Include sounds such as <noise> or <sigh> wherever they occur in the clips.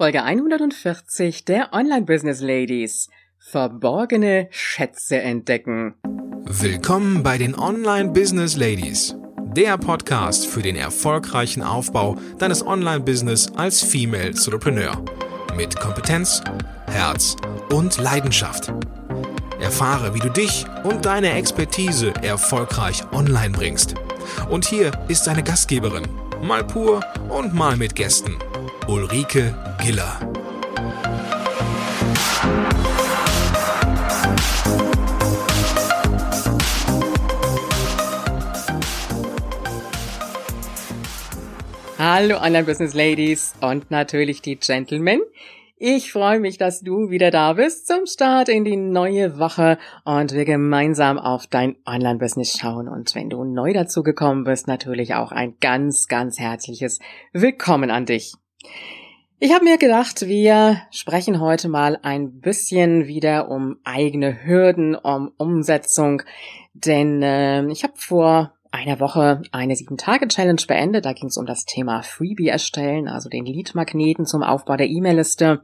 Folge 140 der Online Business Ladies. Verborgene Schätze entdecken. Willkommen bei den Online Business Ladies. Der Podcast für den erfolgreichen Aufbau deines Online-Business als Female Entrepreneur. Mit Kompetenz, Herz und Leidenschaft. Erfahre, wie du dich und deine Expertise erfolgreich online bringst. Und hier ist deine Gastgeberin, mal pur und mal mit Gästen, Ulrike Giller. Hallo Online Business Ladies und natürlich die Gentlemen. Ich freue mich, dass du wieder da bist zum Start in die neue Woche und wir gemeinsam auf dein Online-Business schauen. Und wenn du neu dazu gekommen bist, natürlich auch ein ganz, ganz herzliches Willkommen an dich. Ich habe mir gedacht, wir sprechen heute mal ein bisschen wieder um eigene Hürden, um Umsetzung, denn äh, ich habe vor einer Woche eine Sieben-Tage-Challenge beendet. Da ging es um das Thema Freebie erstellen, also den Lead-Magneten zum Aufbau der E-Mail-Liste.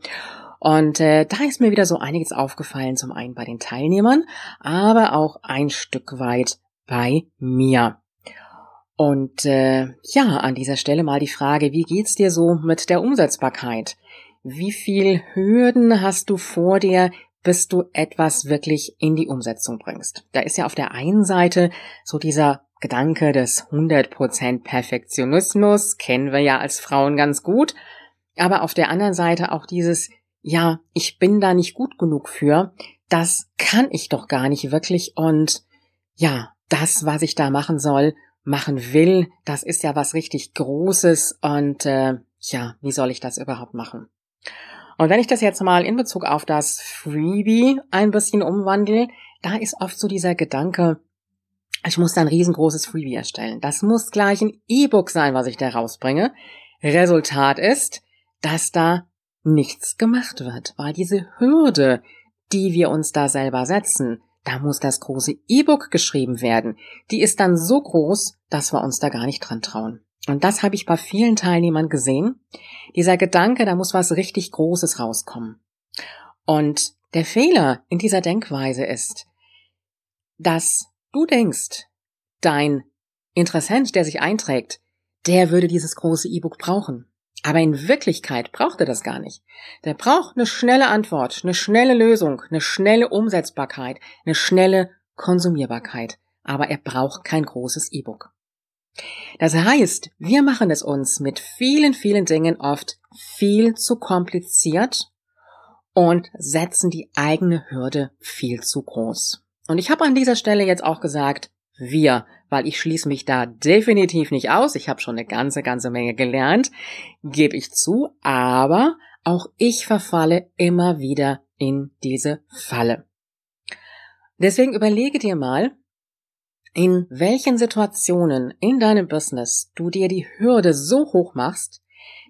Und äh, da ist mir wieder so einiges aufgefallen, zum einen bei den Teilnehmern, aber auch ein Stück weit bei mir. Und äh, ja, an dieser Stelle mal die Frage, wie geht's dir so mit der Umsetzbarkeit? Wie viel Hürden hast du vor dir, bis du etwas wirklich in die Umsetzung bringst? Da ist ja auf der einen Seite so dieser Gedanke des 100% Perfektionismus, kennen wir ja als Frauen ganz gut, aber auf der anderen Seite auch dieses, ja, ich bin da nicht gut genug für, das kann ich doch gar nicht wirklich und ja, das, was ich da machen soll, machen will, das ist ja was richtig Großes und äh, ja, wie soll ich das überhaupt machen? Und wenn ich das jetzt mal in Bezug auf das Freebie ein bisschen umwandle, da ist oft so dieser Gedanke, ich muss da ein riesengroßes Freebie erstellen. Das muss gleich ein E-Book sein, was ich da rausbringe. Resultat ist, dass da nichts gemacht wird, weil diese Hürde, die wir uns da selber setzen, da muss das große E-Book geschrieben werden. Die ist dann so groß, dass wir uns da gar nicht dran trauen. Und das habe ich bei vielen Teilnehmern gesehen. Dieser Gedanke, da muss was richtig Großes rauskommen. Und der Fehler in dieser Denkweise ist, dass du denkst, dein Interessent, der sich einträgt, der würde dieses große E-Book brauchen. Aber in Wirklichkeit braucht er das gar nicht. Der braucht eine schnelle Antwort, eine schnelle Lösung, eine schnelle Umsetzbarkeit, eine schnelle Konsumierbarkeit. Aber er braucht kein großes E-Book. Das heißt, wir machen es uns mit vielen, vielen Dingen oft viel zu kompliziert und setzen die eigene Hürde viel zu groß. Und ich habe an dieser Stelle jetzt auch gesagt, wir, weil ich schließe mich da definitiv nicht aus. Ich habe schon eine ganze, ganze Menge gelernt, gebe ich zu, aber auch ich verfalle immer wieder in diese Falle. Deswegen überlege dir mal, in welchen Situationen in deinem Business du dir die Hürde so hoch machst,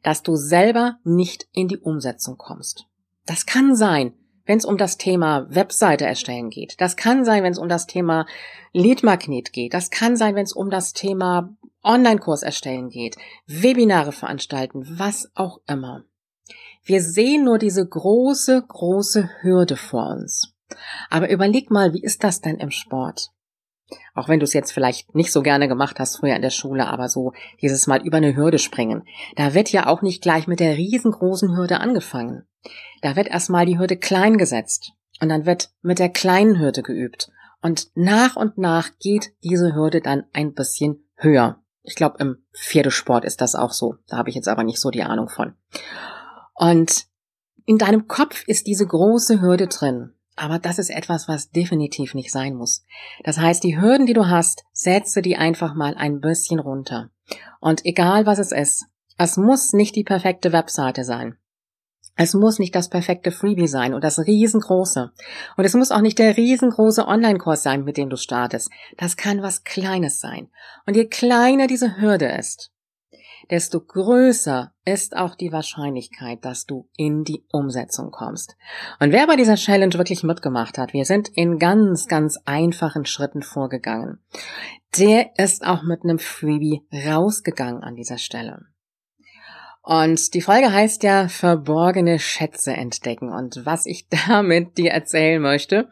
dass du selber nicht in die Umsetzung kommst. Das kann sein, wenn es um das Thema Webseite erstellen geht. Das kann sein, wenn es um das Thema Leadmagnet geht. Das kann sein, wenn es um das Thema Online-Kurs erstellen geht, Webinare veranstalten, was auch immer. Wir sehen nur diese große, große Hürde vor uns. Aber überleg mal, wie ist das denn im Sport? Auch wenn du es jetzt vielleicht nicht so gerne gemacht hast früher in der Schule, aber so dieses Mal über eine Hürde springen. Da wird ja auch nicht gleich mit der riesengroßen Hürde angefangen. Da wird erstmal die Hürde klein gesetzt und dann wird mit der kleinen Hürde geübt. Und nach und nach geht diese Hürde dann ein bisschen höher. Ich glaube, im Pferdesport ist das auch so. Da habe ich jetzt aber nicht so die Ahnung von. Und in deinem Kopf ist diese große Hürde drin. Aber das ist etwas, was definitiv nicht sein muss. Das heißt, die Hürden, die du hast, setze die einfach mal ein bisschen runter. Und egal was es ist, es muss nicht die perfekte Webseite sein. Es muss nicht das perfekte Freebie sein und das riesengroße. Und es muss auch nicht der riesengroße Online-Kurs sein, mit dem du startest. Das kann was Kleines sein. Und je kleiner diese Hürde ist, desto größer ist auch die Wahrscheinlichkeit, dass du in die Umsetzung kommst. Und wer bei dieser Challenge wirklich mitgemacht hat, wir sind in ganz, ganz einfachen Schritten vorgegangen. Der ist auch mit einem Freebie rausgegangen an dieser Stelle. Und die Folge heißt ja verborgene Schätze entdecken. Und was ich <laughs> damit dir erzählen möchte,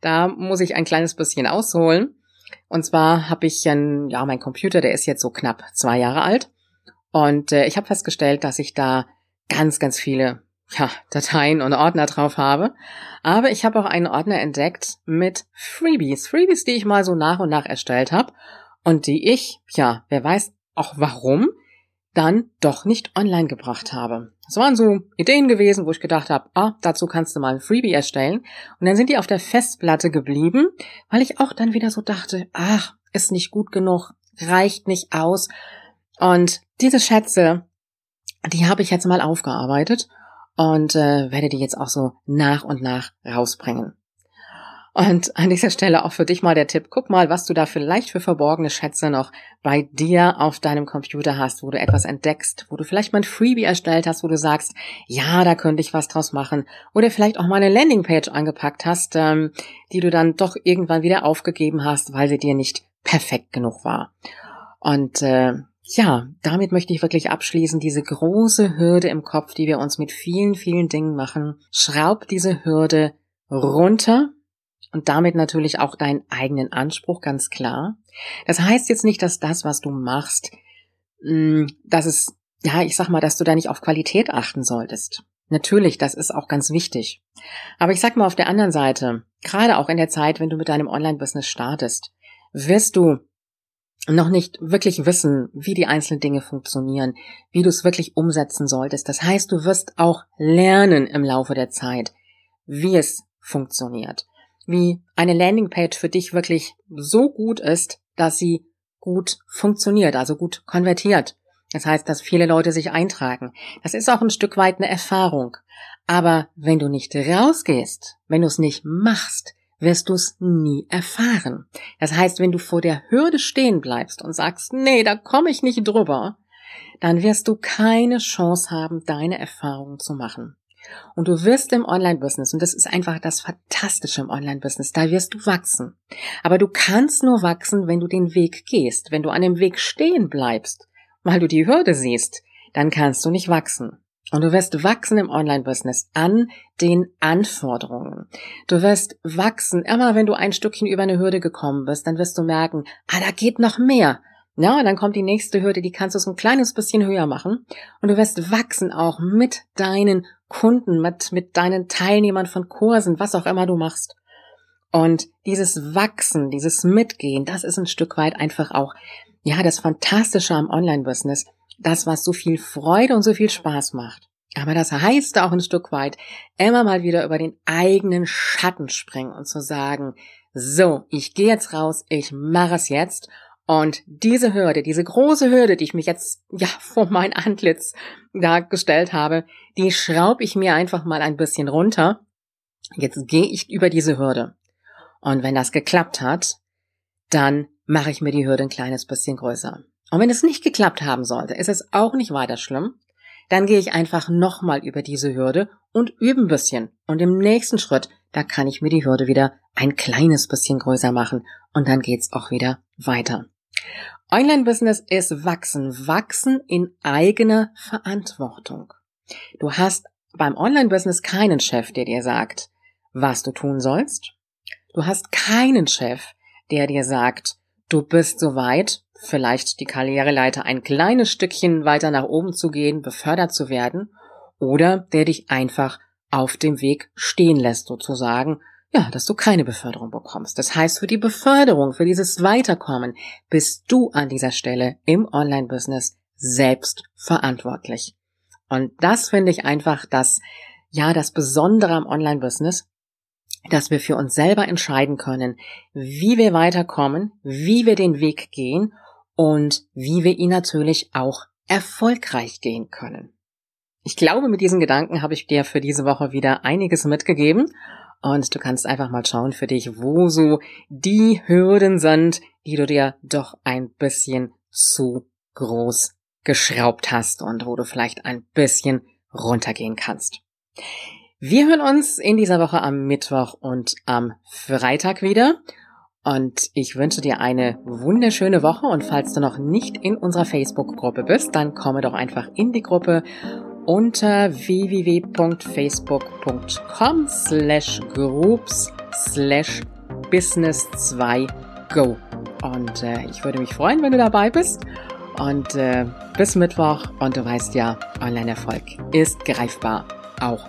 da muss ich ein kleines bisschen ausholen. Und zwar habe ich ein, ja, mein Computer, der ist jetzt so knapp zwei Jahre alt. Und äh, ich habe festgestellt, dass ich da ganz, ganz viele ja, Dateien und Ordner drauf habe. Aber ich habe auch einen Ordner entdeckt mit Freebies. Freebies, die ich mal so nach und nach erstellt habe und die ich, ja, wer weiß auch warum, dann doch nicht online gebracht habe. Das waren so Ideen gewesen, wo ich gedacht habe, ah, dazu kannst du mal ein Freebie erstellen. Und dann sind die auf der Festplatte geblieben, weil ich auch dann wieder so dachte, ach, ist nicht gut genug, reicht nicht aus. Und diese Schätze, die habe ich jetzt mal aufgearbeitet und äh, werde die jetzt auch so nach und nach rausbringen. Und an dieser Stelle auch für dich mal der Tipp, guck mal, was du da vielleicht für verborgene Schätze noch bei dir auf deinem Computer hast, wo du etwas entdeckst, wo du vielleicht mal ein Freebie erstellt hast, wo du sagst, ja, da könnte ich was draus machen. Oder vielleicht auch mal eine Landingpage angepackt hast, ähm, die du dann doch irgendwann wieder aufgegeben hast, weil sie dir nicht perfekt genug war. Und äh, ja, damit möchte ich wirklich abschließen, diese große Hürde im Kopf, die wir uns mit vielen, vielen Dingen machen. Schraub diese Hürde runter und damit natürlich auch deinen eigenen Anspruch, ganz klar. Das heißt jetzt nicht, dass das, was du machst, mm, dass es, ja, ich sag mal, dass du da nicht auf Qualität achten solltest. Natürlich, das ist auch ganz wichtig. Aber ich sag mal auf der anderen Seite, gerade auch in der Zeit, wenn du mit deinem Online-Business startest, wirst du noch nicht wirklich wissen, wie die einzelnen Dinge funktionieren, wie du es wirklich umsetzen solltest. Das heißt, du wirst auch lernen im Laufe der Zeit, wie es funktioniert wie eine Landingpage für dich wirklich so gut ist, dass sie gut funktioniert, also gut konvertiert. Das heißt, dass viele Leute sich eintragen. Das ist auch ein Stück weit eine Erfahrung. Aber wenn du nicht rausgehst, wenn du es nicht machst, wirst du es nie erfahren. Das heißt, wenn du vor der Hürde stehen bleibst und sagst, nee, da komme ich nicht drüber, dann wirst du keine Chance haben, deine Erfahrungen zu machen. Und du wirst im Online-Business, und das ist einfach das Fantastische im Online-Business, da wirst du wachsen. Aber du kannst nur wachsen, wenn du den Weg gehst. Wenn du an dem Weg stehen bleibst, weil du die Hürde siehst, dann kannst du nicht wachsen. Und du wirst wachsen im Online-Business an den Anforderungen. Du wirst wachsen, immer wenn du ein Stückchen über eine Hürde gekommen bist, dann wirst du merken, ah, da geht noch mehr. Ja, und dann kommt die nächste Hürde, die kannst du so ein kleines bisschen höher machen. Und du wirst wachsen auch mit deinen Kunden, mit, mit deinen Teilnehmern von Kursen, was auch immer du machst. Und dieses Wachsen, dieses Mitgehen, das ist ein Stück weit einfach auch, ja, das Fantastische am Online-Business. Das, was so viel Freude und so viel Spaß macht. Aber das heißt auch ein Stück weit, immer mal wieder über den eigenen Schatten springen und zu sagen, so, ich gehe jetzt raus, ich mache es jetzt und diese Hürde, diese große Hürde, die ich mich jetzt ja <laughs> vor mein Antlitz da gestellt habe, die schraube ich mir einfach mal ein bisschen runter. Jetzt gehe ich über diese Hürde. Und wenn das geklappt hat, dann mache ich mir die Hürde ein kleines bisschen größer. Und wenn es nicht geklappt haben sollte, ist es auch nicht weiter schlimm. Dann gehe ich einfach nochmal über diese Hürde und übe ein bisschen. Und im nächsten Schritt, da kann ich mir die Hürde wieder ein kleines bisschen größer machen. Und dann geht's auch wieder weiter. Online-Business ist wachsen, wachsen in eigener Verantwortung. Du hast beim Online-Business keinen Chef, der dir sagt, was du tun sollst. Du hast keinen Chef, der dir sagt, du bist soweit, vielleicht die Karriereleiter ein kleines Stückchen weiter nach oben zu gehen, befördert zu werden, oder der dich einfach auf dem Weg stehen lässt sozusagen ja, dass du keine Beförderung bekommst. Das heißt, für die Beförderung, für dieses Weiterkommen bist du an dieser Stelle im Online-Business selbst verantwortlich. Und das finde ich einfach das, ja, das Besondere am Online-Business, dass wir für uns selber entscheiden können, wie wir weiterkommen, wie wir den Weg gehen und wie wir ihn natürlich auch erfolgreich gehen können. Ich glaube, mit diesen Gedanken habe ich dir für diese Woche wieder einiges mitgegeben und du kannst einfach mal schauen für dich, wo so die Hürden sind, die du dir doch ein bisschen zu groß geschraubt hast und wo du vielleicht ein bisschen runtergehen kannst. Wir hören uns in dieser Woche am Mittwoch und am Freitag wieder. Und ich wünsche dir eine wunderschöne Woche und falls du noch nicht in unserer Facebook-Gruppe bist, dann komme doch einfach in die Gruppe unter www.facebook.com slash groups slash business 2 go. Und äh, ich würde mich freuen, wenn du dabei bist. Und äh, bis Mittwoch. Und du weißt ja, Online-Erfolg ist greifbar. Auch